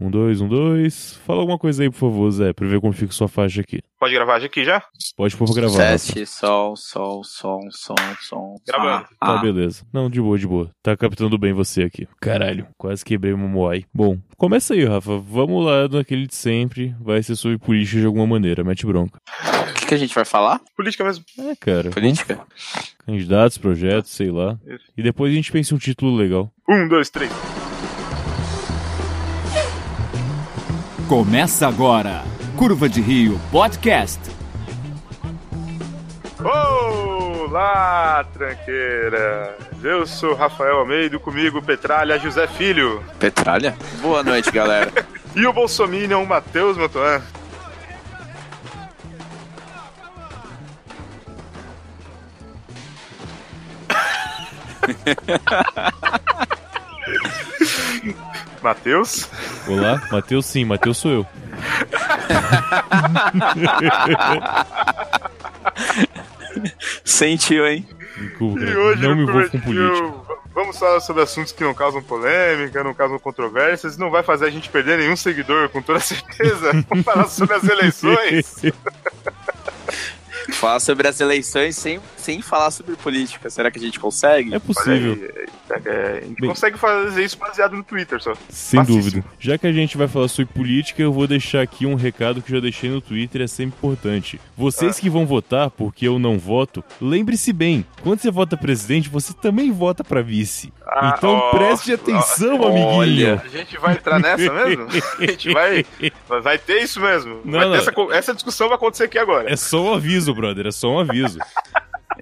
Um, dois, um, dois. Fala alguma coisa aí, por favor, Zé, pra ver como fica sua faixa aqui. Pode gravar aqui já? Pode pôr pra gravar. Teste, sol, sol, som, som, som. Gravando. Ah, Tá, beleza. Não, de boa, de boa. Tá captando bem você aqui. Caralho, quase quebrei o Momoai. Bom, começa aí, Rafa. Vamos lá naquele de sempre. Vai ser sobre política de alguma maneira. Mete bronca. O que, que a gente vai falar? Política mesmo. É, cara. Política? Candidatos, projetos, sei lá. Isso. E depois a gente pensa em um título legal. Um, dois, três. Começa agora. Curva de Rio Podcast. Olá, tranqueira. Eu sou Rafael Almeida, comigo Petralha José Filho. Petralha? Boa noite, galera. E o Bolsominion Matheus Motoan. Matheus? Olá, Matheus sim, Matheus sou eu. Sentiu, hein? Desculpa, E hoje não me envolvo com política. Vamos falar sobre assuntos que não causam polêmica, não causam controvérsias, não vai fazer a gente perder nenhum seguidor, com toda certeza. Vamos falar sobre as eleições. Falar sobre as eleições sem, sem falar sobre política. Será que a gente consegue? É possível. Aí, é, a gente Bem- consegue fazer isso baseado no Twitter só. Sem Facíssimo. dúvida. Já que a gente vai falar sobre política, eu vou deixar aqui um recado que eu já deixei no Twitter, é sempre importante. Vocês Ah. que vão votar, porque eu não voto, lembre-se bem, quando você vota presidente, você também vota pra vice. Ah, então ó, preste atenção, ó, amiguinho. olha. A gente vai entrar nessa mesmo? A gente vai. Vai ter isso mesmo. Não, não. Essa, essa discussão vai acontecer aqui agora. É só um aviso, brother, é só um aviso.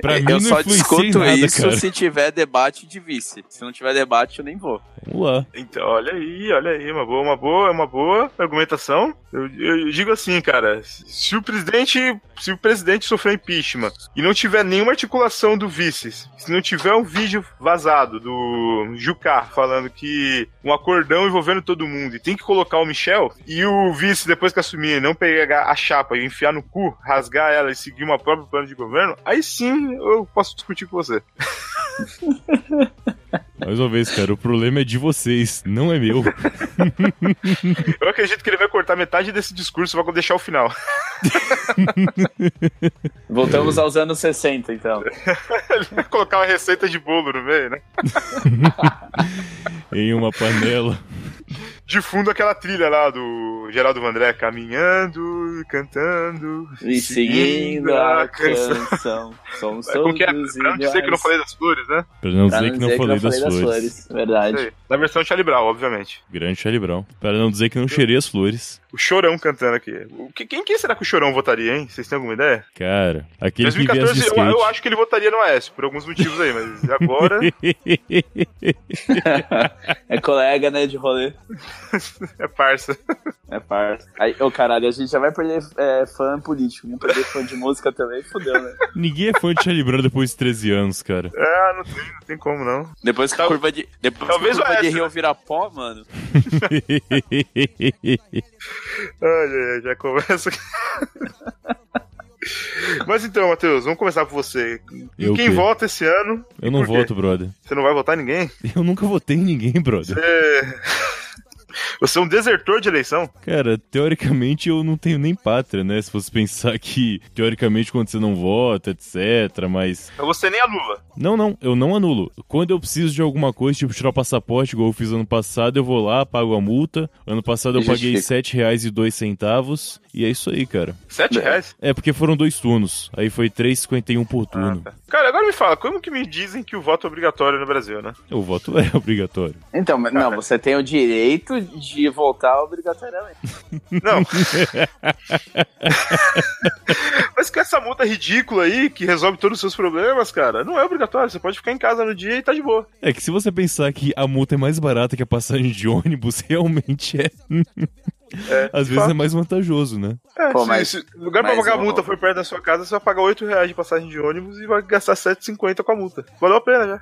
Pra mim eu não só discuto nada, isso cara. se tiver debate de vice. Se não tiver debate, eu nem vou. Vamos lá. Então, olha aí, olha aí, uma boa, uma boa, uma boa argumentação. Eu, eu digo assim, cara, se o presidente, se o presidente sofrer impeachment e não tiver nenhuma articulação do vice, se não tiver um vídeo vazado do Jucá falando que um acordão envolvendo todo mundo e tem que colocar o Michel e o vice depois que assumir não pegar a chapa e enfiar no cu, rasgar ela e seguir uma própria plano de governo, aí sim eu posso discutir com você. Mais uma vez, cara, o problema é de vocês, não é meu. Eu acredito que ele vai cortar metade desse discurso e vai deixar o final. Voltamos aos anos 60, então. Colocar uma receita de bolo no meio, né? em uma panela. De fundo aquela trilha lá do Geraldo Vandré, caminhando, cantando. E seguindo a canção. Somos Como que é? todos Pra não dizer que não falei das flores, né? Pra não Pra dizer que não falei das flores. Verdade. Na versão Charlie Brown, obviamente. Grande Charlie Brown. Para não dizer que não cheirei as flores. O Chorão cantando aqui. O que, quem, quem será que o Chorão votaria, hein? Vocês têm alguma ideia? Cara, aquele que 2014 viesse de eu, eu acho que ele votaria no Aécio, por alguns motivos aí, mas agora é colega, né, de rolê. é parça. É parça. Aí, ô caralho, a gente já vai perder é, fã político. Vamos perder fã de música também, fodeu, né? Ninguém é fã de Charlie Brown depois de 13 anos, cara. É, não tem, não tem como não. Depois que a curva de. Depois talvez que a curva o de Rio virar pó, mano. Ai, já começa. Mas então, Matheus, vamos começar por você. Eu quem quê? vota esse ano? Eu não voto, brother. Você não vai votar em ninguém? Eu nunca votei em ninguém, brother. Você... Você é um desertor de eleição? Cara, teoricamente eu não tenho nem pátria, né? Se você pensar que, teoricamente, quando você não vota, etc, mas... Então você nem anula. Não, não, eu não anulo. Quando eu preciso de alguma coisa, tipo tirar o passaporte, igual eu fiz ano passado, eu vou lá, pago a multa. Ano passado eu paguei sete reais e dois centavos. E é isso aí, cara. Sete É. reais? É, porque foram dois turnos. Aí foi 3,51 por turno. Ah, tá. Cara, agora me fala, como que me dizem que o voto é obrigatório no Brasil, né? O voto é obrigatório. Então, mas não, você tem o direito de voltar obrigatoriamente. Não. Mas com essa multa ridícula aí, que resolve todos os seus problemas, cara, não é obrigatório. Você pode ficar em casa no dia e tá de boa. É que se você pensar que a multa é mais barata que a passagem de ônibus, realmente é. É, Às vezes fato. é mais vantajoso, né? É, Pô, se, mas- se o lugar pra pagar a multa for perto da sua casa, você vai pagar 8 reais de passagem de ônibus e vai gastar 7,50 com a multa. Valeu a pena já.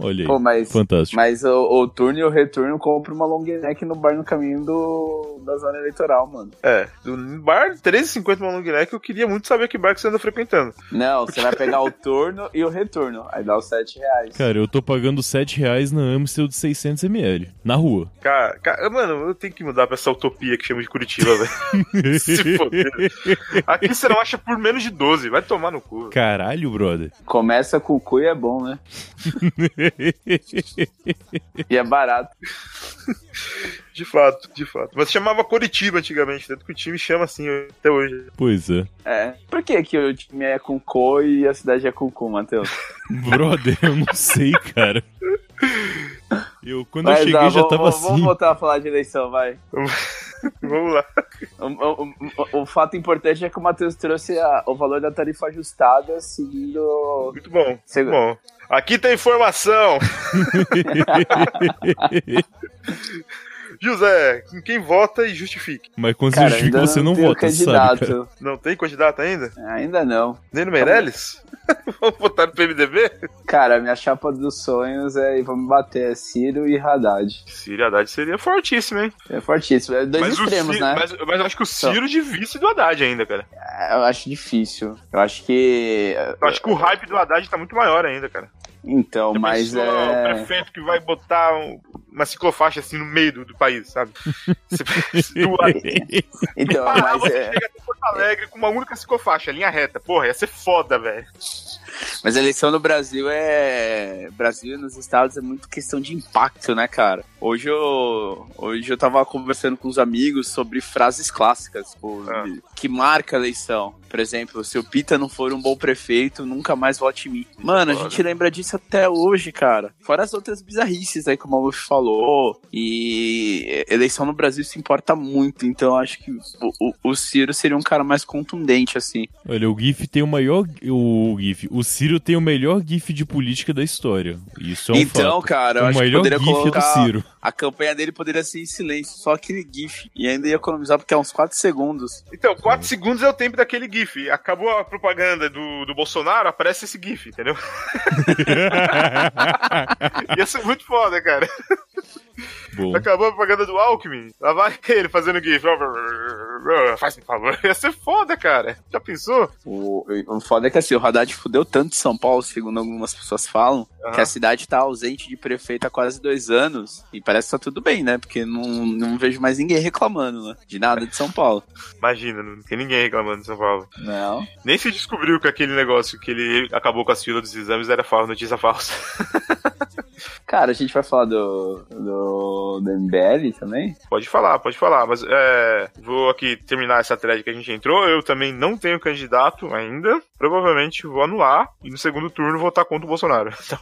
Olha aí. Pô, mas, Fantástico. mas o, o turno e o retorno compra uma long neck no bar no caminho do, da zona eleitoral, mano. É, do bar 13,50 uma long neck, eu queria muito saber que bar que você anda frequentando. Não, você vai pegar o turno e o retorno. Aí dá os 7 reais. Cara, eu tô pagando 7 reais na Amstel de 600ml. Na rua. Cara, cara, mano, eu tenho que mudar pra essa utopia que chama de Curitiba, velho. Se foder. Aqui você não acha por menos de 12, vai tomar no cu. Caralho, brother. Começa com o cu e é bom, né? E é barato. De fato, de fato. Mas chamava Curitiba antigamente, tanto que o time chama assim até hoje. pois é. É. Por que, que o time é com co e a cidade é com cu, Matheus? Brother, eu não sei, cara. Eu, quando eu Mas, cheguei, ah, já tava vamos, assim. Vamos voltar a falar de eleição, vai. Vamos lá. O, o- o- o fato importante é que o Matheus trouxe a- o valor da tarifa ajustada seguindo. Muito bom. Muito Segu- bom. Aqui tem informação. José, em quem vota e justifique. Mas quando Cara, você justifica, você não tem o vota, sabe, cara? candidato. Não tem candidato ainda? Ainda não. Nem no Meirelles? Vamos votar no PMDB? Cara, minha chapa dos sonhos é vamos bater é Ciro e Haddad. Ciro Haddad seria fortíssimo, hein? É fortíssimo. É dois Mas, extremos, Ciro- né? mas, mas eu acho que o Ciro de vice do Haddad ainda, cara. Eu acho difícil. Eu acho que. Eu acho que o hype do Haddad tá muito maior ainda, cara. Então, Já mas pensou O é. prefeito que vai botar um- uma ciclofaixa assim no meio do, do país, sabe? Você-. Então, Ah, mas você é. chega até Porto Alegre com uma única ciclofaixa, linha reta. Porra, ia ser foda, velho. Mas a eleição no Brasil é. Brasil e nos estados é muito questão de impacto, né, cara? Hoje eu. Hoje eu tava conversando com os amigos sobre frases clássicas, tipo, Ah. que marca a eleição. Por exemplo, se o Pita não for um bom prefeito, nunca mais vote em mim. Mano, a gente lembra disso até hoje, cara. Fora as outras bizarrices aí que o Maluf falou. E eleição no Brasil se importa muito. Então acho que o, o, o Ciro seria um cara mais contundente, assim. Olha, o GIF tem o maior. O GIF. O Ciro tem o melhor GIF de política da história. Isso é um então, fato. cara, eu o acho que melhor poderia GIF é do colocar Ciro. A campanha dele poderia ser em silêncio, só aquele GIF. E ainda ia economizar porque é uns 4 segundos. Então, 4 segundos é o tempo daquele GIF. Acabou a propaganda do, do Bolsonaro, aparece esse GIF, entendeu? Ia ser muito foda, cara. Bom, Acabou a propaganda do Alckmin. Lá vai ele fazendo GIF. Faz um favor. Ia ser foda, cara. Já pensou? O, o foda é que assim, o Haddad fudeu tanto São Paulo, segundo algumas pessoas falam, Aham. que a cidade tá ausente de prefeito há quase dois anos. E parece que tá tudo bem, né? Porque não, não vejo mais ninguém reclamando, né? De nada de São Paulo. Imagina, não tem ninguém reclamando de São Paulo. Não. Nem se descobriu que aquele negócio que ele acabou com as filas dos exames era falsa, notícia falsa. Cara, a gente vai falar do, do, do MBL também? Pode falar, pode falar, mas é, vou aqui terminar essa thread que a gente entrou. Eu também não tenho candidato ainda. Provavelmente vou anular e no segundo turno votar contra o Bolsonaro. Então,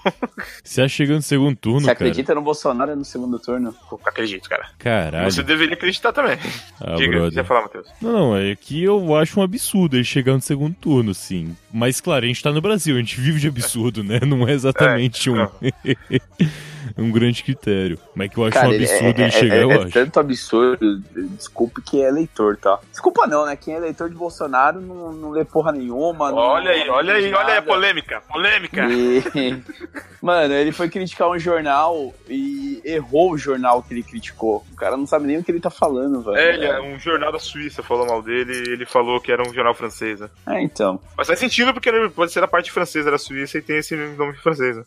você acha chegando no segundo turno, Você cara? acredita no Bolsonaro no segundo turno? acredito, cara. Caralho. Você deveria acreditar também. Ah, Diga, brother. você ia falar, Matheus. Não, não, é que eu acho um absurdo ele chegar no segundo turno, sim. Mas, claro, a gente tá no Brasil, a gente vive de absurdo, né? Não é exatamente um, um grande critério. Mas que eu acho um ele- absurdo é, ele chegar, é, eu é acho. tanto absurdo, desculpe quem é eleitor, tá? Desculpa não, né? Quem é eleitor de Bolsonaro não, não lê porra nenhuma. não- Olha aí, não olha aí, olha aí a polêmica. Polêmica. E- Mano, ele foi criticar um jornal e errou o jornal que ele criticou. O cara não sabe nem o que ele tá falando, velho. É, ele é um jornal da Suíça falou mal dele e ele falou que era um jornal francês. Né? É, então. Mas faz sentido porque pode ser da parte francesa da Suíça e tem esse nome francês. Né?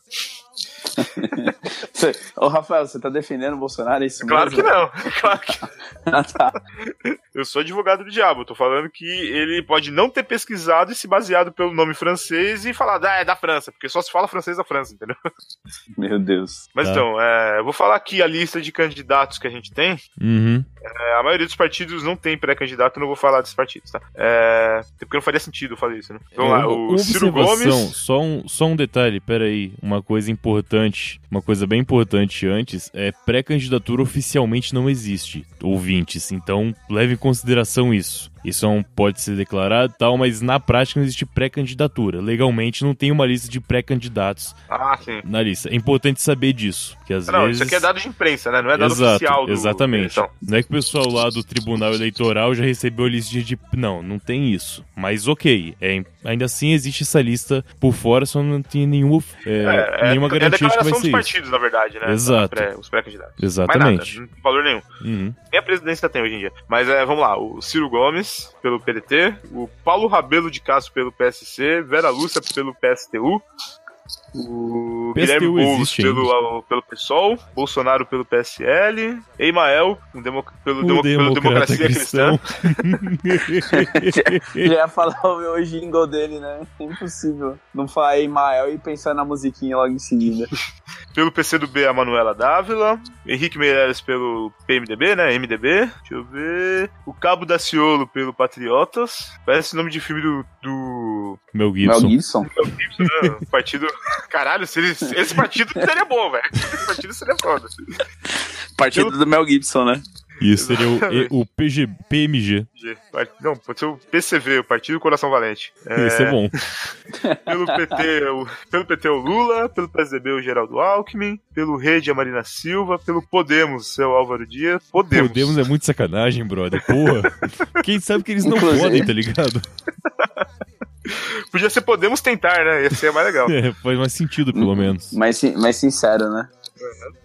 Cê- Ô, Rafael, você tá defendendo o Bolsonaro? É isso Claro que mesmo? não. Claro que Ah, tá. Eu sou advogado do diabo, eu tô falando que ele pode não ter pesquisado e se baseado pelo nome francês e falar, ah, é da França, porque só se fala francês da França, entendeu? Meu Deus. Mas Tá. então, é, eu vou falar aqui a lista de candidatos que a gente tem. Uhum. É, a maioria dos partidos não tem pré-candidato, eu não vou falar desses partidos, tá? É, porque não faria sentido eu fazer isso, né? Vamos lá, Uma o Ciro Gomes. Só um, só um detalhe, peraí. Uma coisa importante, uma coisa bem importante antes, é pré-candidatura oficialmente não existe, ouvintes. Então, leve em consideração isso. Isso não pode ser declarado tal, mas na prática não existe pré-candidatura. Legalmente não tem uma lista de pré-candidatos Ah, na lista. É importante saber disso. Que às Não, vezes... isso aqui é dado de imprensa, né? Não é dado Exato, oficial do exatamente. eleição. Não é que o pessoal lá do Tribunal Eleitoral já recebeu a lista de. Não, não tem isso. Mas ok, é, ainda assim existe essa lista por fora, só não tem nenhuma, é, nenhuma é a garantia de que vai dos ser isso. partidos, na verdade, né? Exato. Pré- os pré-candidatos. Exatamente. Nada, não tem valor nenhum. Uhum. Nem a presidência tem hoje em dia. Mas é, vamos lá, o Ciro Gomes pelo PDT, o Paulo Rabelo de Castro pelo PSC, Vera Lúcia pelo PSTU, o PSTU Guilherme Boulos pelo, pelo PSOL, Bolsonaro pelo PSL, Emael um demo- pelo, O demo- pelo Democracia Cristã, cristão. Já ia falar o meu jingle dele, né? Impossível. Não falar Emael e pensar na musiquinha logo em seguida. pelo PCdoB a Manuela Dávila, Henrique Meirelles pelo PMDB, né? MDB. Deixa eu ver. O Cabo Daciolo pelo Patriotas. Parece nome de filme do. do... Mel Mel Gibson. Gibson? né? partido. Caralho, se eles- esse partido seria bom, velho. Esse partido seria foda. Partido do Mel Gibson, né? Isso seria o, o PG, PMG. Não, pode ser o PCV, o Partido Coração Valente. É, Esse é bom. Pelo PT, o, pelo PT o Lula, pelo PSDB o Geraldo Alckmin, pelo Rede a Marina Silva, pelo Podemos, seu Álvaro Dias. Podemos. Podemos é muito sacanagem, brother. Porra. Quem sabe que eles não Inclusive. podem, tá ligado? Podia ser Podemos tentar, né? Ia ser mais legal. É, faz mais sentido, pelo menos. Mais, mais sincero, né?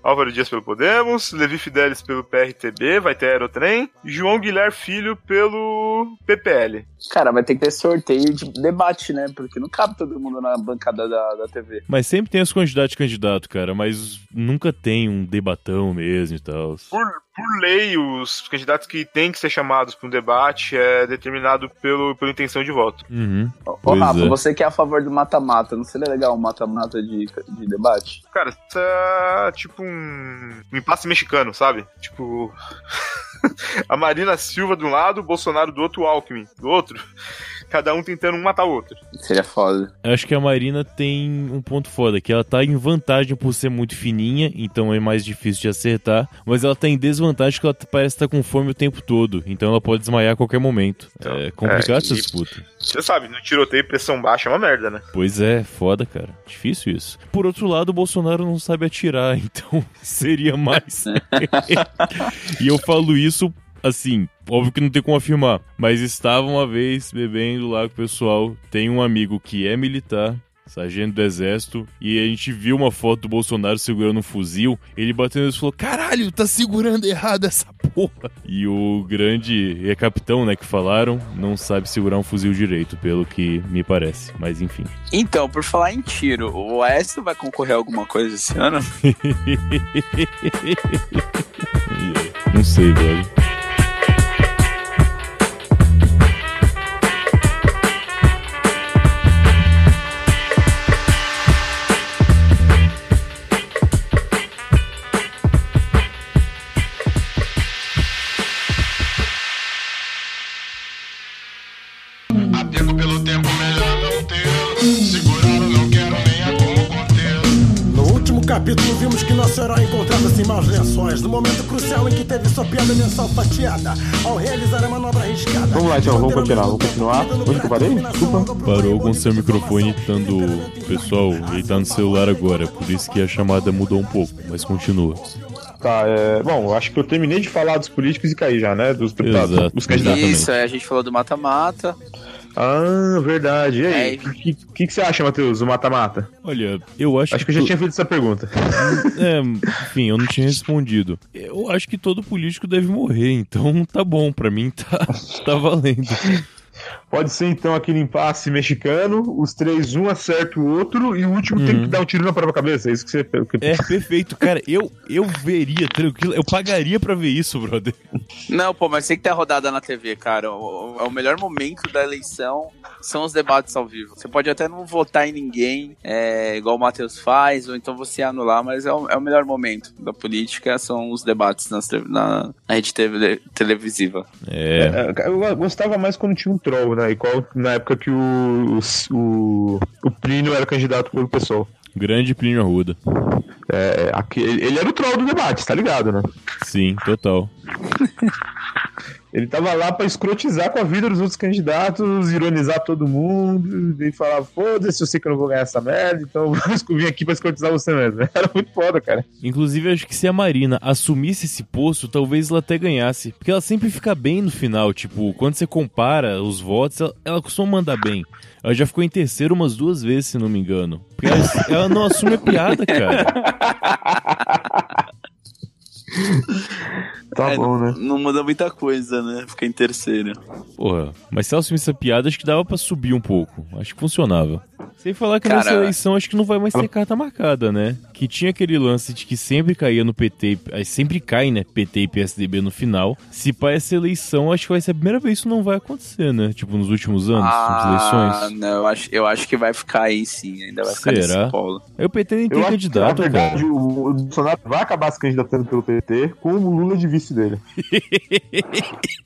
Álvaro Dias pelo Podemos, Levi Fidelis pelo PRTB, vai ter Aerotrem, João Guilherme Filho pelo PPL. Cara, vai ter que ter sorteio de debate, né? Porque não cabe todo mundo na bancada da, da TV. Mas sempre tem as quantidades de candidato, cara. Mas nunca tem um debatão mesmo e tal. Por, por lei, os candidatos que têm que ser chamados para um debate é determinado pelo, pela intenção de voto. Uhum. Ô, Rafa, é. você que é a favor do mata-mata, não seria legal um mata-mata de, de debate? Cara, isso é tipo um, um impasse mexicano, sabe? Tipo. a Marina Silva de um lado, o Bolsonaro do outro, o Alckmin do outro. Cada um tentando um matar o outro. Seria foda. Acho que a Marina tem um ponto foda, que ela tá em vantagem por ser muito fininha, então é mais difícil de acertar, mas ela tá em desvantagem porque ela parece estar com fome o tempo todo, então ela pode desmaiar a qualquer momento. Então, é complicado é, essa disputa. Você sabe, no tiroteio pressão baixa é uma merda, né? Pois é, foda, cara. Difícil isso. Por outro lado, o Bolsonaro não sabe atirar, então seria mais. e eu falo isso assim, óbvio que não tem como afirmar, mas estava uma vez bebendo lá com o pessoal. Tem um amigo que é militar. Sargento do exército, e a gente viu uma foto do Bolsonaro segurando um fuzil. Ele batendo e falou: Caralho, tá segurando errado essa porra. E o grande é capitão, né, que falaram, não sabe segurar um fuzil direito, pelo que me parece. Mas enfim. Então, por falar em tiro, o Aécio vai concorrer a alguma coisa esse ano? Não sei, velho. Capítulo vimos que nosso herói encontrava-se em maus lençóis No momento crucial em que teve sua piada mensal fatiada Ao realizar a manobra arriscada Vamos lá, então, vamos continuar, vamos continuar. Onde que eu parei? Desculpa. Parou com seu microfone estando. Pessoal, ele tá no celular agora, por isso que a chamada mudou um pouco, mas continua. Tá, é, bom, acho que eu terminei de falar dos políticos e caí já, né? Dos deputados, Exato. dos candidatos. Isso, aí a gente falou do mata-mata. Ah, verdade. E aí, É. o que, que, que você acha, Matheus, o mata-mata? Olha, eu acho, Acho que eu já tinha feito essa pergunta. É, enfim, eu não tinha respondido. Eu acho que todo político deve morrer, então tá bom, pra mim tá, tá valendo. Pode ser então aquele impasse mexicano, os três, um acerta o outro e o último tem Uhum. que dar um tiro na própria cabeça. É isso que você. que- É perfeito, cara. Eu, eu veria, tranquilo. Eu pagaria pra ver isso, brother. Não, pô, mas tem que ter a rodada na TV, cara. O, o- o melhor momento da eleição são os debates ao vivo. Você pode até não votar em ninguém, é, igual o Matheus faz, ou então você anular, mas é o, é o melhor momento da política, são os debates nas na, na rede TV televisiva. É. É, Eu gostava mais quando tinha um troll, né? Igual na época que o, o, o Plínio era candidato pelo pessoal. Grande Plínio Arruda. É, aquele- ele era o troll do debate, tá ligado, né? Sim, total. Ele tava lá pra escrotizar com a vida dos outros candidatos, ironizar todo mundo e falar: foda-se, eu sei que eu não vou ganhar essa merda, então eu vim aqui pra escrotizar você mesmo. Era muito foda, cara. Inclusive, acho que se a Marina assumisse esse posto, talvez ela até ganhasse. Porque ela sempre fica bem no final. Tipo, quando você compara os votos, ela, ela costuma mandar bem. Ela já ficou em terceiro umas duas vezes, se não me engano. Porque ela, ela não assume a piada, cara. Tá É, bom, né? não muda muita coisa, né? Fica em terceiro. Porra, mas se ela assumisse a piada, acho que dava pra subir um pouco. Acho que funcionava. Sem falar que Cara, nessa eleição acho que não vai mais ter carta marcada, né? Que tinha aquele lance de que sempre caía no PT, aí sempre cai, né? PT e PSDB no final. Se para essa eleição, acho que vai ser a primeira vez que isso não vai acontecer, né? Tipo, nos últimos anos, nas Ah, eleições. não, eu acho, eu acho que vai ficar aí sim, ainda vai ficar Será? nesse polo. Aí o PT nem tem Eu acho que, candidato, na verdade, cara. o, o Bolsonaro vai acabar se candidatando pelo PT com o Lula de vice dele.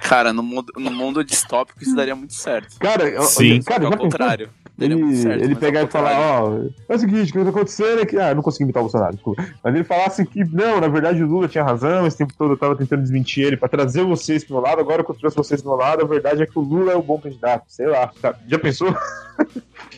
Cara, no mundo, no mundo distópico isso daria muito certo. Cara, Sim. cara, ao já contrário. Ele, muito certo, ele mas pegar e falar, ó, é o seguinte, o que tá acontecendo é que. Ah, eu não consegui imitar o Bolsonaro, desculpa. Mas ele falasse que, não, na verdade o Lula tinha razão, esse tempo todo eu tava tentando desmentir ele pra trazer vocês pro meu lado, agora que eu trouxe vocês pro meu lado, a verdade é que o Lula é o bom candidato, sei lá. Tá, Já pensou?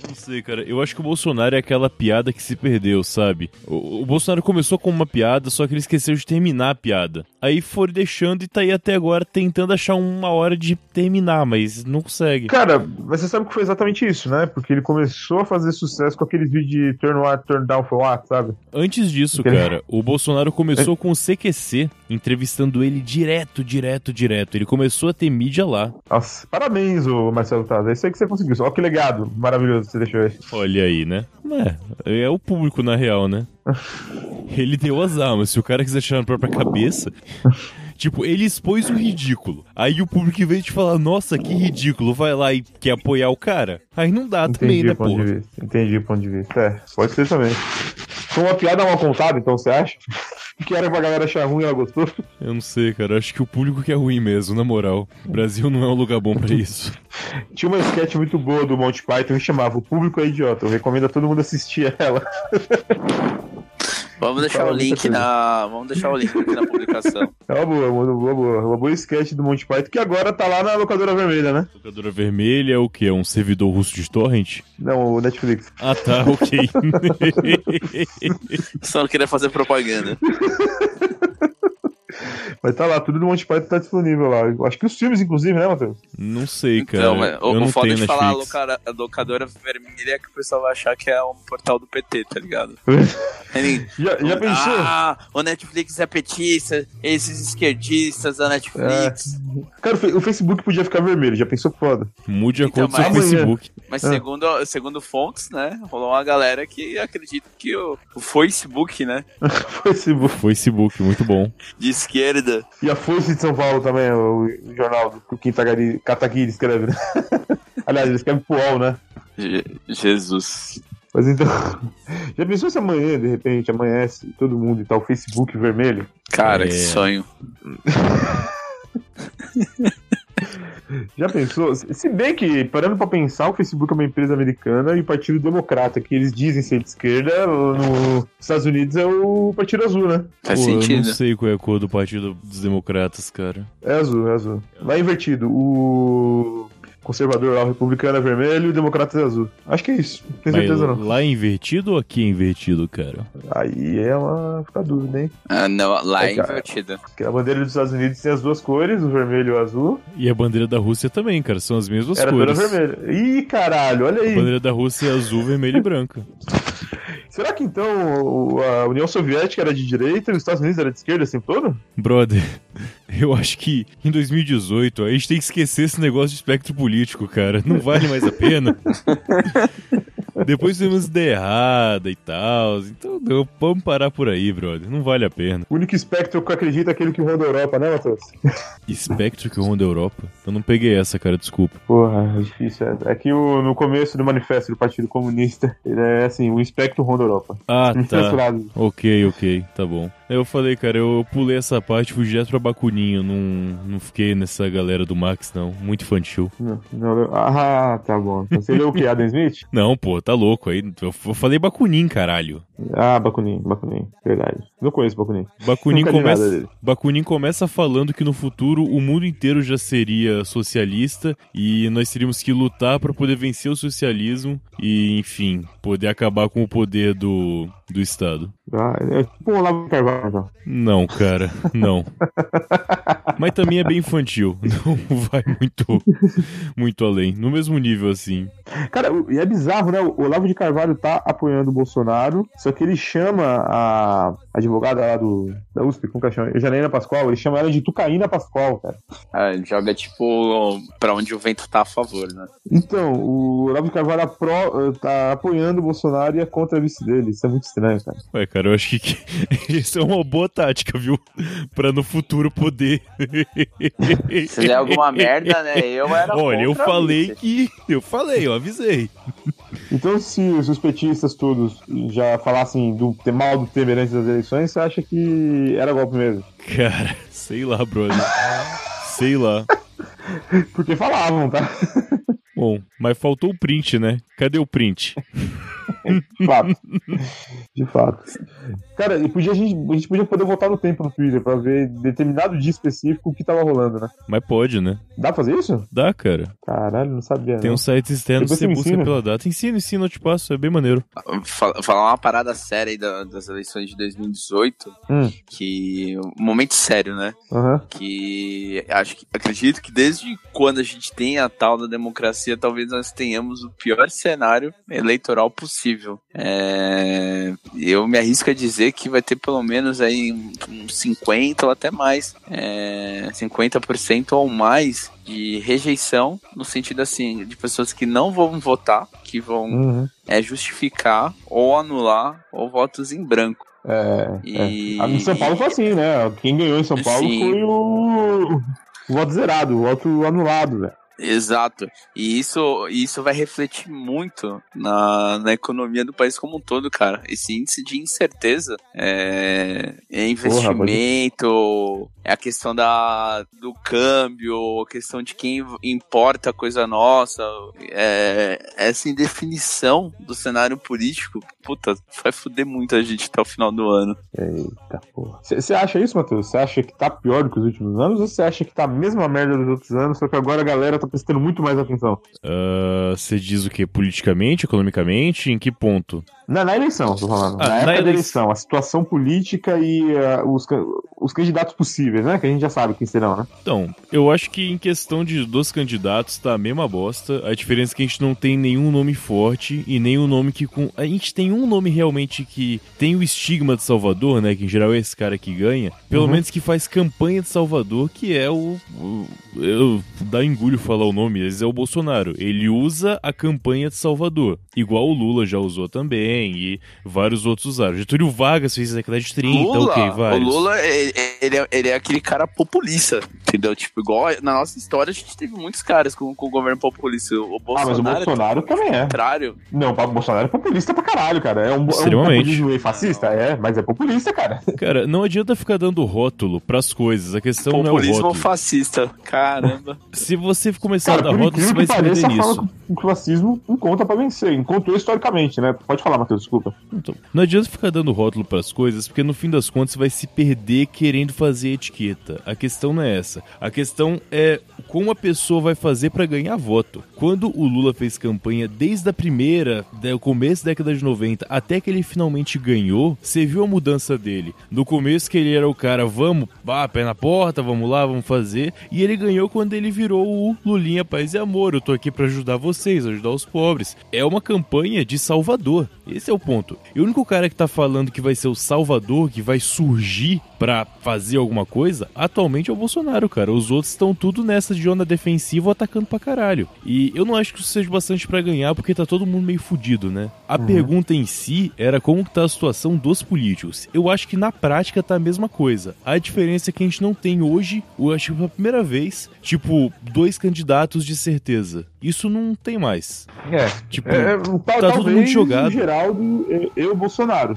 Não sei, cara. Eu acho que o Bolsonaro é aquela piada que se perdeu, sabe? O, o Bolsonaro começou com uma piada, só que ele esqueceu de terminar a piada. Aí foram deixando e tá aí até agora tentando achar uma hora de terminar, mas não consegue. Cara, mas você sabe que foi exatamente isso, né? Porque ele começou a fazer sucesso com aqueles vídeos de turn what, turn down for what, sabe? Antes disso, Entendeu? cara, o Bolsonaro começou com o CQC, entrevistando ele direto, direto, direto. Ele começou a ter mídia lá. Nossa, parabéns, ô Marcelo Taz. É isso aí que você conseguiu. Olha que legado maravilhoso que você deixou aí. Olha aí, né? É, é o público, na real, né? Ele deu azar, mas se o cara quiser tirar na própria cabeça. Tipo, ele expôs o ridículo. Aí o público, vez de falar, nossa, que ridículo, vai lá e quer apoiar o cara. Aí não dá também, Entendi né, o ponto porra? de vista. Entendi o ponto de vista. É, pode ser também. Foi uma piada mal contada, então você acha? Que era pra galera achar ruim e ela gostou? Eu não sei, cara. Acho que o público que é ruim mesmo, na moral. O Brasil não é um lugar bom pra isso. Tinha uma sketch muito boa do Monty Python que chamava O Público é Idiota. Eu recomendo a todo mundo assistir ela. Vamos deixar Fala o link na. Vamos deixar o link aqui na publicação. É uma boa, uma boa, boa. Uma boa sketch do Monty Python que agora tá lá na locadora vermelha, né? Locadora vermelha é o quê? É um servidor russo de torrent? Não, o Netflix. Ah, tá, ok. Só não queria fazer propaganda. Mas tá lá, tudo do Monty Python tá disponível lá. Eu acho que os filmes, inclusive, né, Matheus? não sei, cara. Então, mas o, eu o não foda tenho de falar locara- locadora vermelha é que o pessoal vai achar que é um portal do PT, tá ligado? Ele- Já, já pensou? Ah, o Netflix é petista, esses esquerdistas da Netflix. Cara, o o Facebook podia ficar vermelho, já pensou foda? Mude a Então, cor do seu mas- Facebook. Mas Ah. segundo, segundo fontes, né, rolou uma galera que acredita que o, o Facebook, né, Facebook. Facebook, muito bom. de esquerda, E a Foice de São Paulo também, o, o jornal do que o Kintagari- Kataguiri escreve, né? Aliás, ele escreve pro UOL, né? Je- Jesus. Mas então. Já pensou se amanhã, de repente, amanhece todo mundo e tá o Facebook vermelho? Cara, É. que sonho. Já pensou? Se bem que, parando pra pensar, o Facebook é uma empresa americana e o Partido Democrata, que eles dizem ser de esquerda, nos Estados Unidos é o Partido Azul, né? Faz Pô, Eu sentido. não sei qual é a cor do Partido dos Democratas, cara. É azul, é azul. Lá é invertido. O conservador lá, o republicano é vermelho e o democrata é azul. Acho que é isso. Não tenho Mas certeza não. lá é invertido ou aqui é invertido, cara? Aí é uma. fica dúvida, hein? Ah, não, lá é É, cara. invertida. Porque a bandeira dos Estados Unidos tem as duas cores, o vermelho e o azul. E a bandeira da Rússia também, cara. São as mesmas Era cores. toda vermelha. Ih, caralho, olha A aí. bandeira da Rússia é azul, vermelha e branca. Será que então o- a União Soviética era de direita e os Estados Unidos era de esquerda assim todo? Brother, eu acho que em 2018 a gente tem que esquecer esse negócio de espectro político, cara. Não vale mais a pena. Depois temos ideia errada e tal. Então não, vamos parar por aí, brother. Não vale a pena. O único espectro que eu acredito é aquele que ronda a Europa, né, Matheus? Espectro que ronda a Europa? Eu não peguei essa, cara, desculpa. Porra, é difícil. É, é que o- no começo do manifesto do Partido Comunista, ele é assim, o espectro ronda a Europa. Ah, tá. Ok, ok, tá bom. Eu falei, cara, eu pulei essa parte, fui direto pra Bakuninho. Não, não fiquei nessa galera do Max, não. Muito infantil. Não, não, ah, tá bom. Você leu o que? Adam Smith? Não, pô, tá louco aí. Eu, eu falei Bakunin, caralho. Ah, Bakunin, Bakunin, verdade. Não conheço Bakunin. Bakunin começa. Bakunin começa falando que no futuro o mundo inteiro já seria socialista e nós teríamos que lutar para poder vencer o socialismo e, enfim, poder acabar com o poder do, do Estado. Ah, é tipo o Olavo de Carvalho, então. Não, cara, não. Mas também é bem infantil, não vai muito, muito além. No mesmo nível, assim. Cara, e é bizarro, né? O Olavo de Carvalho tá apoiando o Bolsonaro, só que ele chama a advogada lá do, da USP, como que ela chama? Janaína Pascoal, ele chama ela de Tucaína Pascoal, cara. Ah, ele joga, tipo, pra onde o vento tá a favor, né? Então, o Olavo de Carvalho apro- tá apoiando o Bolsonaro e é contra a vice dele. Isso é muito estranho, cara. Ué, cara, eu acho que, que isso é uma boa tática, viu? Pra no futuro poder. Se der alguma merda, né? Eu era Olha, eu falei que. Eu falei, eu avisei. Então, se os petistas todos já falassem do mal do Temer antes das eleições, você acha que era golpe mesmo? Cara, sei lá, brother. Sei lá. Porque falavam, tá? Bom, mas faltou o print, né? Cadê o print? Fato. De fato. Cara, e podia, a, gente, a gente podia poder voltar no tempo no Twitter pra ver determinado dia específico o que tava rolando, né? Mas pode, né? Dá pra fazer isso? Dá, cara. Caralho, não sabia. Tem não. uns sites externos que Depois você busca ensina. pela data. Ensina, ensina, eu te passo, é bem maneiro. Fa- Falar uma parada séria aí da- das eleições de 2018, Hum. que. Um momento sério, né? Aham. que acho que acredito que desde quando a gente tem a tal da democracia, talvez nós tenhamos o pior cenário eleitoral possível. É, eu me arrisco a dizer que vai ter pelo menos aí uns 50 ou até mais, é, 50% ou mais de rejeição no sentido assim de pessoas que não vão votar, que vão Uhum. é, justificar ou anular ou votos em branco. É, E- é. Ah, Em São Paulo foi assim, né? Quem ganhou em São Paulo Sim. foi o... o voto zerado, o voto anulado, velho. Exato. E isso, isso vai refletir muito na, na economia do país como um todo, cara. Esse índice de incerteza é, é investimento, é a questão da, do câmbio, a questão de quem importa coisa nossa, é, essa indefinição do cenário político, puta, vai foder muita gente até o final do ano. Eita porra. Você acha isso, Matheus? Você acha que tá pior do que os últimos anos ou você acha que tá a mesma merda dos outros anos, só que agora a galera tá prestando muito mais atenção? Ah, Você diz o que? Politicamente, economicamente? Em que ponto? Na, na eleição, tô falando. Ah, na na época da eleição. a situação política e ah, os, os candidatos possíveis, né? Que a gente já sabe quem serão, né? Então, eu acho que em questão de dos candidatos tá a mesma bosta. A diferença é que a gente não tem nenhum nome forte e nenhum nome que com. A gente tem um nome realmente que tem o estigma de Salvador, né? Que em geral é esse cara que ganha. Pelo Uhum. menos que faz campanha de Salvador, que é o. o eu dá engulho falar o nome, mas é o Bolsonaro. Ele usa a campanha de Salvador. Igual o Lula já usou também e vários outros usaram. Getúlio Vargas fez a década de 30, Lula, ok, o vários. Lula, ele, ele é, ele é aquele cara populista, entendeu? Tipo, igual na nossa história a gente teve muitos caras com, com o governo populista. O Ah, Bolsonaro, mas o Bolsonaro também é é. o contrário. Não, o Bolsonaro é populista pra caralho, cara. É um, é um Extremamente. populismo meio fascista? É, mas é populista, cara. Cara, não adianta ficar dando rótulo pras coisas. A questão não é o Populismo rótulo. fascista. Caramba. Se você começar Cara, a dar rótulo, você vai se perder nisso. o fascismo encontra pra vencer. Encontrou historicamente, né? Pode falar, Matheus, desculpa. Então, não adianta ficar dando rótulo pras coisas, porque no fim das contas você vai se perder querendo fazer etiqueta. A questão não é essa. A questão é como a pessoa vai fazer pra ganhar voto. Quando o Lula fez campanha desde a primeira, do começo da década de 90, até que ele finalmente ganhou, você viu a mudança dele. No começo que ele era o cara, vamos, pá, pé na porta, vamos lá, vamos fazer. E ele ganhou quando ele virou o Lulinha Paz e Amor. Eu tô aqui pra ajudar vocês, ajudar os pobres. É uma campanha de Salvador. Esse é o ponto. E o único cara que tá falando que vai ser o Salvador, que vai surgir pra fazer alguma coisa, atualmente é o Bolsonaro, cara. Os outros estão tudo nessa de onda defensiva atacando pra caralho. E eu não acho que isso seja bastante pra ganhar, porque tá todo mundo meio fudido, né? A pergunta em si era como que tá a situação dos políticos. Eu acho que na prática tá a mesma coisa. A diferença é que a gente não tem hoje, eu acho que pela primeira vez, tipo, dois candidatos de certeza. Isso não tem mais. É. Tipo, É, tal- tá todo mundo jogado. Geraldo e e o Bolsonaro.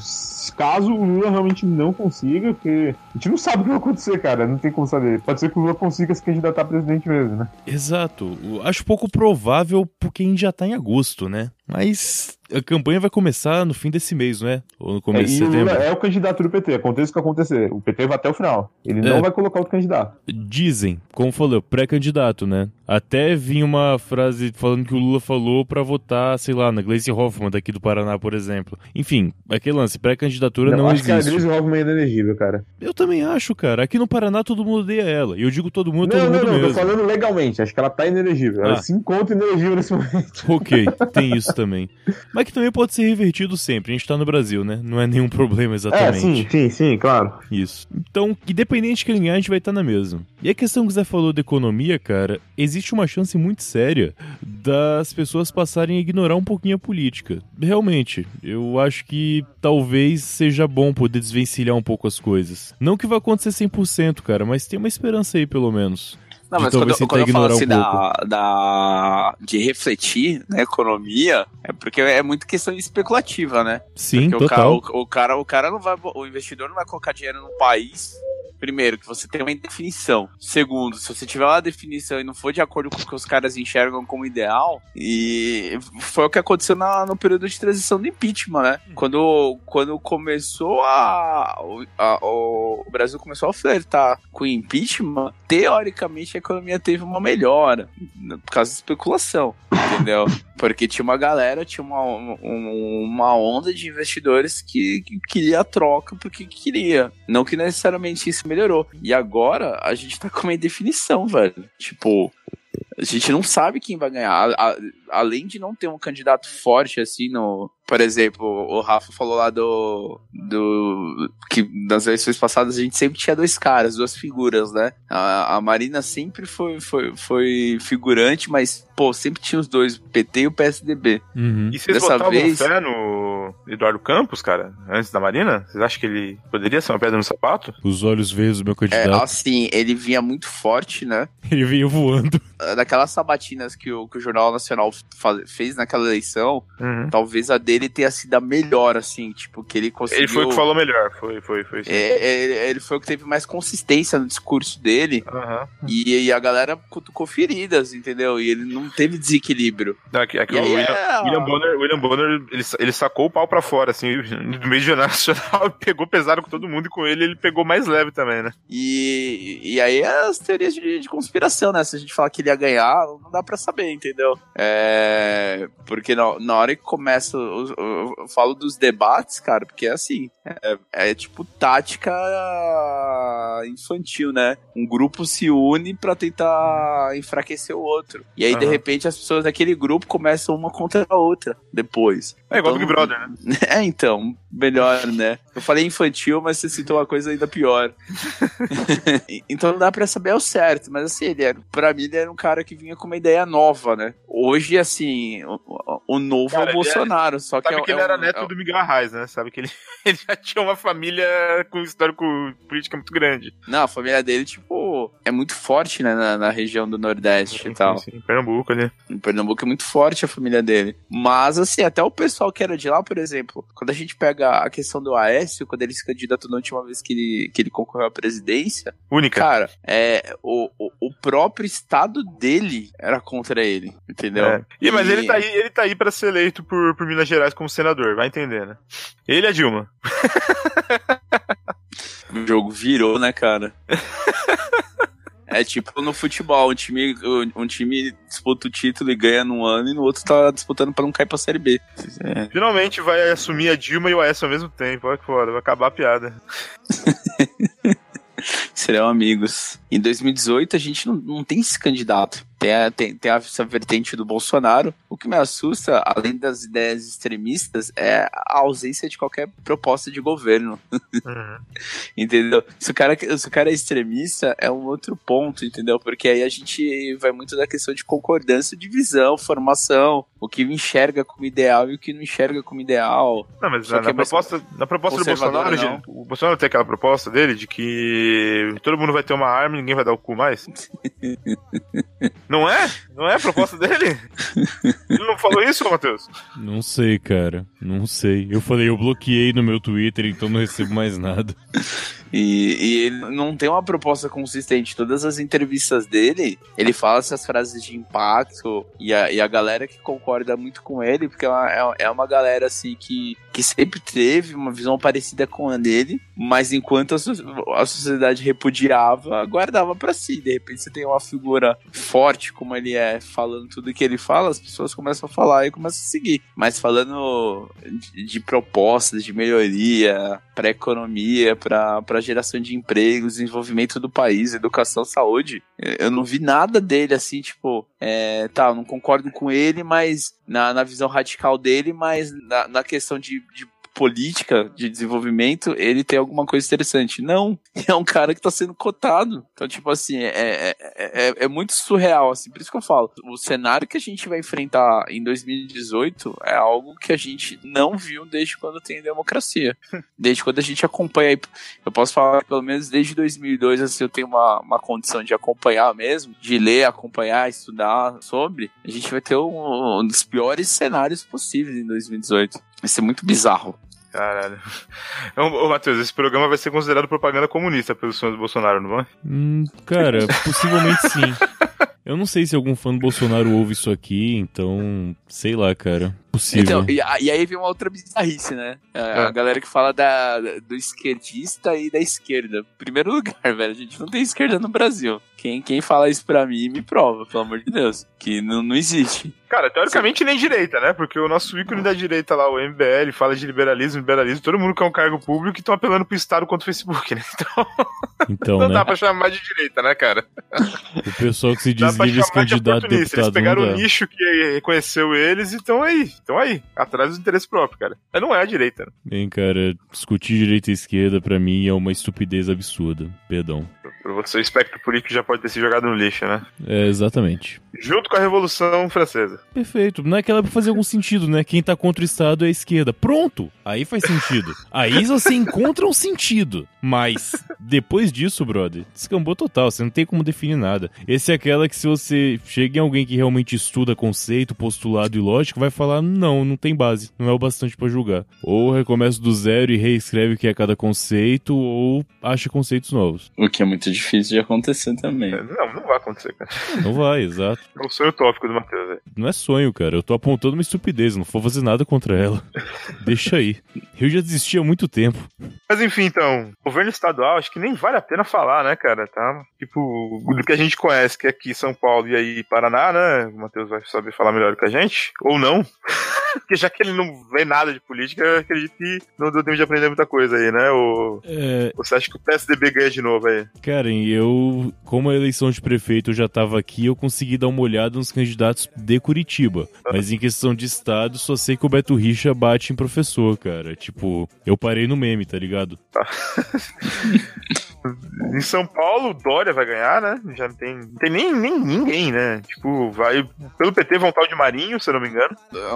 Caso o Lula realmente não consiga, porque a gente não sabe o que vai acontecer, cara. Não tem como saber. Pode ser que o Lula consiga se candidatar a presidente mesmo, né? Exato. Eu Acho pouco provável porque a gente já tá em agosto, né? Mas a campanha vai começar no fim desse mês, não é? Ou no É, começo de e o Lula setembro? é o candidato do PT, aconteça o que acontecer. O PT vai até o final. Ele É. não vai colocar outro candidato. Dizem, como falou, pré-candidato, né? Até vinha uma frase falando que o Lula falou pra votar, sei lá, na Gleisi Hoffmann daqui do Paraná, por exemplo. Enfim, aquele lance, pré-candidatura não, acho que a existe. Gleisi Hoffmann é inelegível, cara. Eu também acho, cara. Aqui no Paraná todo mundo odeia ela. E eu digo todo mundo, todo não, não, mundo não, tô mesmo. falando legalmente. Acho que ela tá inelegível. Ela Ah. se encontra inelegível nesse momento. Ok, tem isso também. Mas que também pode ser revertido sempre. A gente tá no Brasil, né? Não é nenhum problema É, exatamente. sim, sim, sim, claro. Isso. Então, independente de quem ganhar, a gente vai estar na mesma. E a questão que o Zé falou da economia, cara, existe uma chance muito séria das pessoas passarem a ignorar um pouquinho a política. Realmente, eu acho que talvez seja bom poder desvencilhar um pouco as coisas. Não que vai acontecer 100%, cara, mas tem uma esperança aí, pelo menos. Não, mas quando, quando eu falo assim um da, da- de refletir na economia, é porque é muito questão especulativa, né? Sim, Porque total. O cara, o, o cara, o cara não vai, o investidor não vai colocar dinheiro num país. Primeiro, que você tem uma definição. Segundo, se você tiver uma definição e não for de acordo com o que os caras enxergam como ideal, e foi o que aconteceu na- no período de transição do impeachment, né? Quando, quando começou a, o- a- o, Brasil começou a flertar com o impeachment, teoricamente a economia teve uma melhora, por causa da especulação, entendeu? Porque tinha uma galera, tinha uma, um- uma onda de investidores que, que queria a troca porque queria. Não que necessariamente isso melhorou. E agora a gente tá com uma indefinição, velho. Tipo, a gente não sabe quem vai ganhar. A- a- além de não ter um candidato forte assim no. Por exemplo, o Rafa falou lá do. do que nas eleições passadas a gente sempre tinha dois caras, duas figuras, né? A, a Marina sempre foi, foi, foi figurante, mas, pô, sempre tinha os dois, o PT e o PSDB. Uhum. E vocês Dessa botavam vez- fé no Eduardo Campos, cara, antes da Marina? Vocês acham que ele poderia ser uma pedra no sapato? Os olhos verdes do meu É, candidato. assim, ele vinha muito forte, né? Ele veio voando. Daquelas sabatinas que o, que o Jornal Nacional fa- fez naquela eleição, Uhum. talvez a dele tenha sido a melhor, assim, tipo, que ele conseguiu. Ele foi o que falou melhor, foi, foi, foi. sim. É, ele, ele foi o que teve mais consistência no discurso dele. Aham. E, e a galera cutucou feridas, entendeu? E ele não teve desequilíbrio. Não, Aqui, aqui E o aí William, é- William Bonner, William Bonner ele, ele sacou o pau pra fora, assim, do meio do jornal nacional, pegou pesado com todo mundo e com ele ele pegou mais leve também, né? E, e aí é as teorias de, de conspiração, né? Se a gente falar que ele ia ganhar, não dá pra saber, entendeu? É, porque na, na hora que começa, eu, eu- eu falo dos debates, cara, porque é assim, é, é tipo tática infantil, né? Um grupo se une pra tentar enfraquecer o outro. E aí, de Aham. repente, as pessoas daquele grupo começam uma contra a outra depois. É igual Então, Big Brother, né? É, então, melhor, né? Eu falei infantil, mas você citou uma coisa ainda pior. então não dá pra saber ao certo, mas assim, ele era, pra mim ele era um cara que vinha com uma ideia nova, né? Hoje, assim, o, novo Cara, é ele o Bolsonaro, só que Sabe é, que é ele era um- neto é do Miguel Arraes, né? Sabe que ele, ele já tinha uma família com histórico política muito grande. Não, a família dele, tipo, é muito forte, né, na, na região do Nordeste e tal. Sim, sim, Pernambuco ali. Em Pernambuco é muito forte a família dele. Mas, assim, até o pessoal que era de lá, por exemplo, quando a gente pega a questão do Aécio, quando ele se candidatou na última vez que ele, que ele concorreu à presidência, Única. cara, é, o, o, o próprio estado dele era contra ele, entendeu? É. E, mas E- ele tá aí, ele tá aí pra ser eleito por, por Minas Gerais como senador, vai entender, né? Ele a Dilma. O jogo virou, né, cara? É tipo no futebol, um time, um time disputa o título e ganha num ano e no outro tá disputando pra não cair pra Série B. É. Finalmente vai assumir a Dilma e o Aécio ao mesmo tempo. Olha que foda, vai acabar a piada. Serão amigos. Em 2018 a gente não, não tem esse candidato. Tem, a, tem, tem essa vertente do Bolsonaro. O que me assusta, além das ideias extremistas, é a ausência de qualquer proposta de governo. Uhum. Entendeu? Se o, cara, se o cara é extremista, é um outro ponto, entendeu? Porque aí a gente vai muito da questão de concordância de visão, formação, o que enxerga como ideal e o que não enxerga como ideal. Não, mas na, é proposta, na proposta do Bolsonaro, não. o Bolsonaro tem aquela proposta dele de que todo mundo vai ter uma arma e ninguém vai dar o cu mais. não é? Não é a proposta dele? Ele não falou isso, Matheus? Não sei, cara. Não sei. Eu falei, eu bloqueei no meu Twitter, então não recebo mais nada. E, e ele não tem uma proposta consistente. Todas as entrevistas dele, ele fala essas frases de impacto e a, e a galera que concorda muito com ele, porque é uma, é- é uma galera assim que, que sempre teve uma visão parecida com a dele, mas enquanto a, a sociedade repudiava, guardava pra si. De repente você tem uma figura forte como ele é, falando tudo que ele fala, as pessoas começam a falar e começam a seguir. Mas falando de, de propostas, de melhoria para economia, para geração de empregos, desenvolvimento do país, educação, saúde, eu- eu não vi nada dele assim, tipo, é, tá, não concordo com ele, mas na, na visão radical dele, mas na, na questão de, de política de desenvolvimento, ele tem alguma coisa interessante. Não, é um cara que tá sendo cotado. Então, tipo assim, é, é, é, é muito surreal, assim, por isso que eu falo. O cenário que a gente vai enfrentar em 2018 é algo que a gente não viu desde quando tem democracia. Desde quando a gente acompanha. Eu posso falar que pelo menos desde 2002, assim, eu tenho uma, uma condição de acompanhar mesmo, de ler, acompanhar, estudar sobre. A gente vai ter um, um dos piores cenários possíveis em 2018. Vai ser muito bizarro. Caralho. Ô, ô Matheus, esse programa vai ser considerado propaganda comunista pelos fãs do Bolsonaro, não vai? Hum, cara, possivelmente sim. Eu não sei se algum fã do Bolsonaro ouve isso aqui, então, sei lá, cara. Possível. Então, e, e aí vem uma outra bizarrice, né? A, a É. galera que fala da, do esquerdista e da esquerda. Primeiro lugar, velho, a gente não tem esquerda no Brasil. Quem, quem fala isso pra mim, me prova, pelo amor de Deus. Que não, não existe. Cara, teoricamente nem direita, né? Porque o nosso ícone da direita lá, o MBL, fala de liberalismo, liberalismo, todo mundo quer um cargo público e estão apelando pro Estado contra o Facebook, né? Então Então, não né? dá pra chamar de direita, né, cara? O pessoal que se diz livre de candidato a oportunista. Eles deputado pegaram o dá. nicho que reconheceu eles e estão aí, estão aí, atrás dos interesses próprios, cara. Mas não é a direita, né? Bem, cara, discutir direita e esquerda pra mim é uma estupidez absurda. Perdão. Pra você, o espectro político já pode ter se jogado no lixo, né? É, exatamente. Junto com a Revolução Francesa. Perfeito. Naquela pra fazer algum sentido, né? Quem tá contra o Estado é a esquerda. Pronto! Aí faz sentido. Aí você encontra um sentido. Mas, depois disso, brother, descambou total. Você não tem como definir nada. Esse é aquela que se você chega em alguém que realmente estuda conceito, postulado e lógica, vai falar, não, não tem base. Não é o bastante pra julgar. Ou recomeça do zero e reescreve o que é cada conceito, ou acha conceitos novos. O que é muito difícil de acontecer também. Não, não vai acontecer, cara. Não vai, exato. É o sonho utópico do Matheus, velho. Não é sonho, cara. Eu tô apontando uma estupidez, não vou fazer nada contra ela. Deixa aí. Eu já desisti há muito tempo. Mas enfim, então, governo estadual, acho que nem vale a pena falar, né, cara? Tá? Tipo, do que a gente conhece, que é aqui São Paulo e aí Paraná, né? O Matheus vai saber falar melhor que a gente. Ou não. Porque já que ele não vê nada de política, eu acredito que não deu tempo de aprender muita coisa aí, né? Ou É, você acha que o PSDB ganha de novo aí? Karen, eu, como a eleição de prefeito eu já tava aqui, eu consegui dar uma olhada nos candidatos de Curitiba. Mas em questão de estado, só sei que o Beto Richa bate em professor, cara. Tipo, eu parei no meme, tá ligado? Em São Paulo, o Dória vai ganhar, né? Já não tem, não tem nem, nem ninguém, né? Tipo, vai. Pelo PT vão tal de Marinho, se eu não me engano. É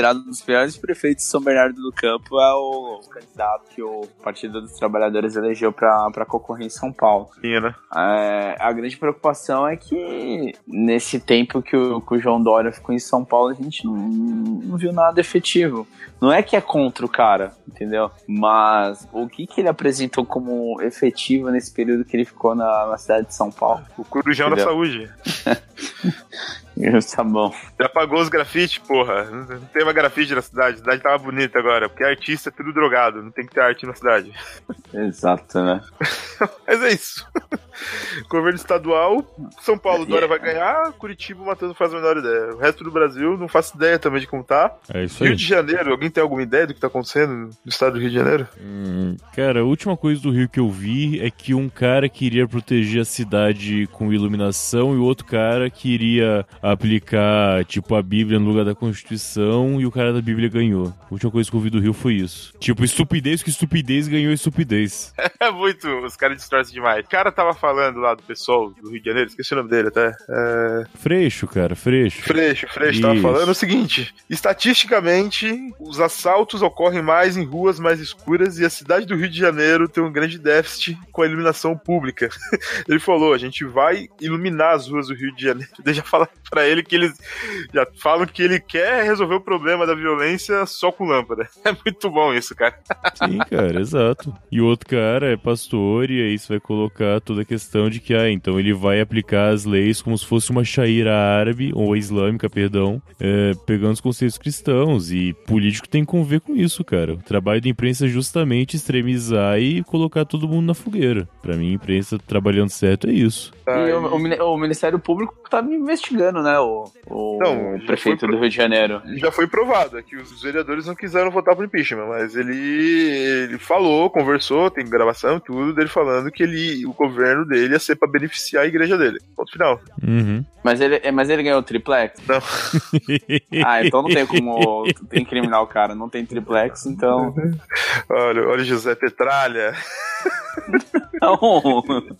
Considerado um dos piores prefeitos de São Bernardo do Campo, é o candidato que o Partido dos Trabalhadores elegeu pra concorrer em São Paulo. Tinha, né? É, a grande preocupação é que nesse tempo que o, que o João Dória ficou em São Paulo, a gente não, não viu nada efetivo. Não é que é contra o cara, entendeu? Mas o que, que ele apresentou como efetivo nesse período que ele ficou na, na cidade de São Paulo? O Corujão da? Saúde. tá bom. Já apagou os grafites, porra. Não tem mais grafite na cidade. A cidade tava bonita agora. Porque artista é tudo drogado. Não tem que ter arte na cidade. Exato, né? Mas é isso. Governo estadual, São Paulo, Dória vai ganhar, Curitiba, o Matheus não faz a menor ideia. O resto do Brasil, não faço ideia também de como tá. É isso Rio aí. de Janeiro, alguém tem alguma ideia do que tá acontecendo no estado do Rio de Janeiro? Hum, cara, a última coisa do Rio que eu vi é que um cara queria proteger a cidade com iluminação e o outro cara queria aplicar, tipo, a Bíblia no lugar da Constituição e o cara da Bíblia ganhou. A última coisa que eu vi do Rio foi isso. Tipo, estupidez que estupidez ganhou estupidez. É muito, os caras distorcem demais. O cara tava falando lá do pessoal do Rio de Janeiro, esqueci o nome dele até. É... Freixo, cara, freixo. Freixo, Freixo tava Isso. falando o seguinte: estatisticamente, os assaltos ocorrem mais em ruas mais escuras e a cidade do Rio de Janeiro tem um grande déficit com a iluminação pública. Ele falou: a gente vai iluminar as ruas do Rio de Janeiro. Deixa eu falar pra pra ele que eles já falam que ele quer resolver o problema da violência só com lâmpada. É muito bom isso, cara. Sim, cara, exato. E o outro cara é pastor, e aí você vai colocar toda a questão de que, ah, então ele vai aplicar as leis como se fosse uma shaira árabe, ou islâmica, perdão, é, pegando os conceitos cristãos. E político tem que conviver com isso, cara. O trabalho da imprensa é justamente extremizar e colocar todo mundo na fogueira. Pra mim, a imprensa trabalhando certo é isso. E o, o o Ministério Público tá me investigando, né? O, o Não, prefeito foi do Rio de Janeiro. Já foi provado é que os vereadores não quiseram votar pro impeachment, mas ele, ele falou, conversou, tem gravação e tudo dele falando que ele, o governo dele ia ser pra beneficiar a igreja dele. Ponto final. Uhum. Mas ele, mas ele ganhou triplex? Não. Ah, então não tem como incriminar o cara. Não tem triplex, então. Olha, olha o José Petralha. Não.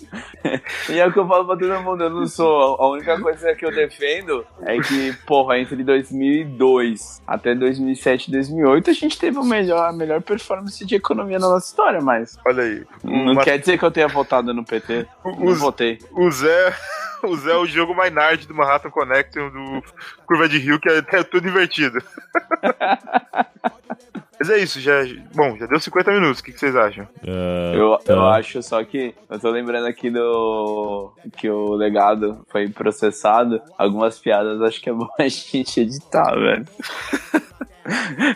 E é o que eu falo pra todo mundo, eu não sou. A única coisa que eu defendo é que, porra, entre 2002 até 2007, 2008, a gente teve o melhor, a melhor performance de economia na nossa história, mas Olha aí. não Uma- quer dizer que eu tenha votado no PT. Não Os- votei. O Zé. O Zé é o jogo mais nerd do Manhattan Connection do Curva de Rio, que é, é tudo invertido. Mas é isso, já. Bom, já deu 50 minutos. O que, que vocês acham? Ah, Eu, tá. eu acho só que eu tô lembrando aqui do que o legado foi processado. Algumas piadas acho que é bom a gente editar, velho.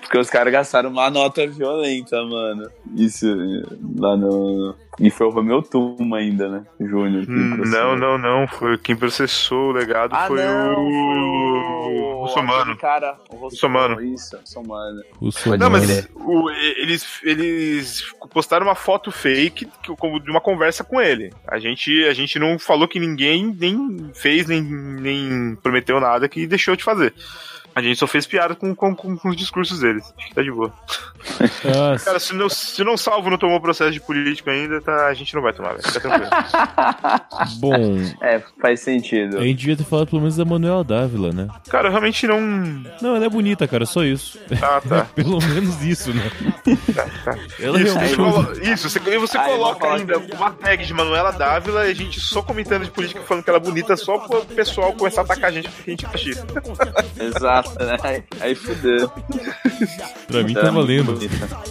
Porque os caras gastaram uma nota violenta, mano. Isso lá no. E foi o Romeu Tuma ainda, né? Júnior. Hum, não, não, não. Foi quem processou o legado Ah, foi não, o. o. Russomano. aquele Cara, o Russomano. Isso, Não, mas o- eles, eles postaram uma foto fake que- como de uma conversa com ele. A gente, a gente não falou que ninguém nem fez, nem, nem prometeu nada que deixou de fazer. A gente só fez piada com, com, com- com os discursos deles. Acho que tá de boa. Ah, Cara, se não, se não salvo não tomou processo de político ainda, tá, a gente não vai tomar, velho. Fica tranquilo. bom, É, faz sentido. a gente devia ter falado pelo menos da Manuela Dávila, né? Cara, eu realmente não. Não, ela é bonita, cara, só isso. Ah, tá. Pelo menos isso, né? Ela Isso, realmente você, é colo- isso, você, e você Aí, coloca vamos ainda uma tag de Manuela Dávila e a gente só comentando de política falando que ela é bonita só pro pessoal começar a atacar a gente porque a gente é machista. Exato, né? Aí, aí fudeu. Pra mim tá valendo.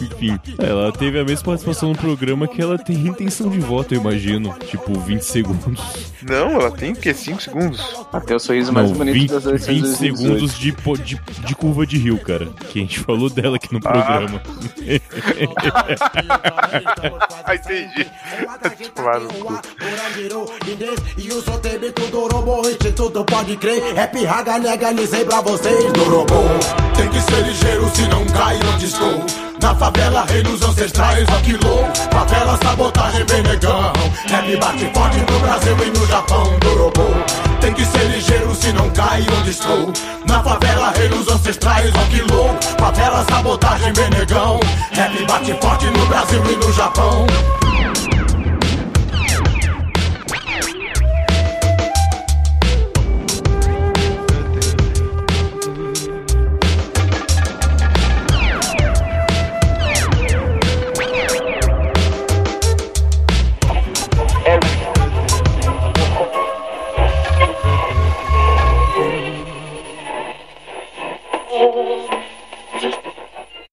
Enfim, ela teve a mesma participação no programa que ela tem intenção de voto, eu imagino. Tipo, 20 segundos. Não, ela tem o quê? 5 segundos? Até o sorriso mais Não, bonito 20, das eleições 20 de 2018. segundos de, po- de, de curva de rio, cara. Que a gente falou dela aqui no programa. Ah, entendi. No cu. E o tudo robô, pode crer. É pirraga, legalizei pra vocês do robô. Tem que ser ligeiro se não cai onde estou. Na favela, rei dos ancestrais, aqui louco. Favela, sabotagem, bem negão. Rap bate forte no Brasil e no Japão do robô. Tem que ser ligeiro se não cai onde estou. Na favela, rei dos ancestrais, aqui louco. Favela, sabotagem, bem negão. Rap bate forte no Brasil e no Japão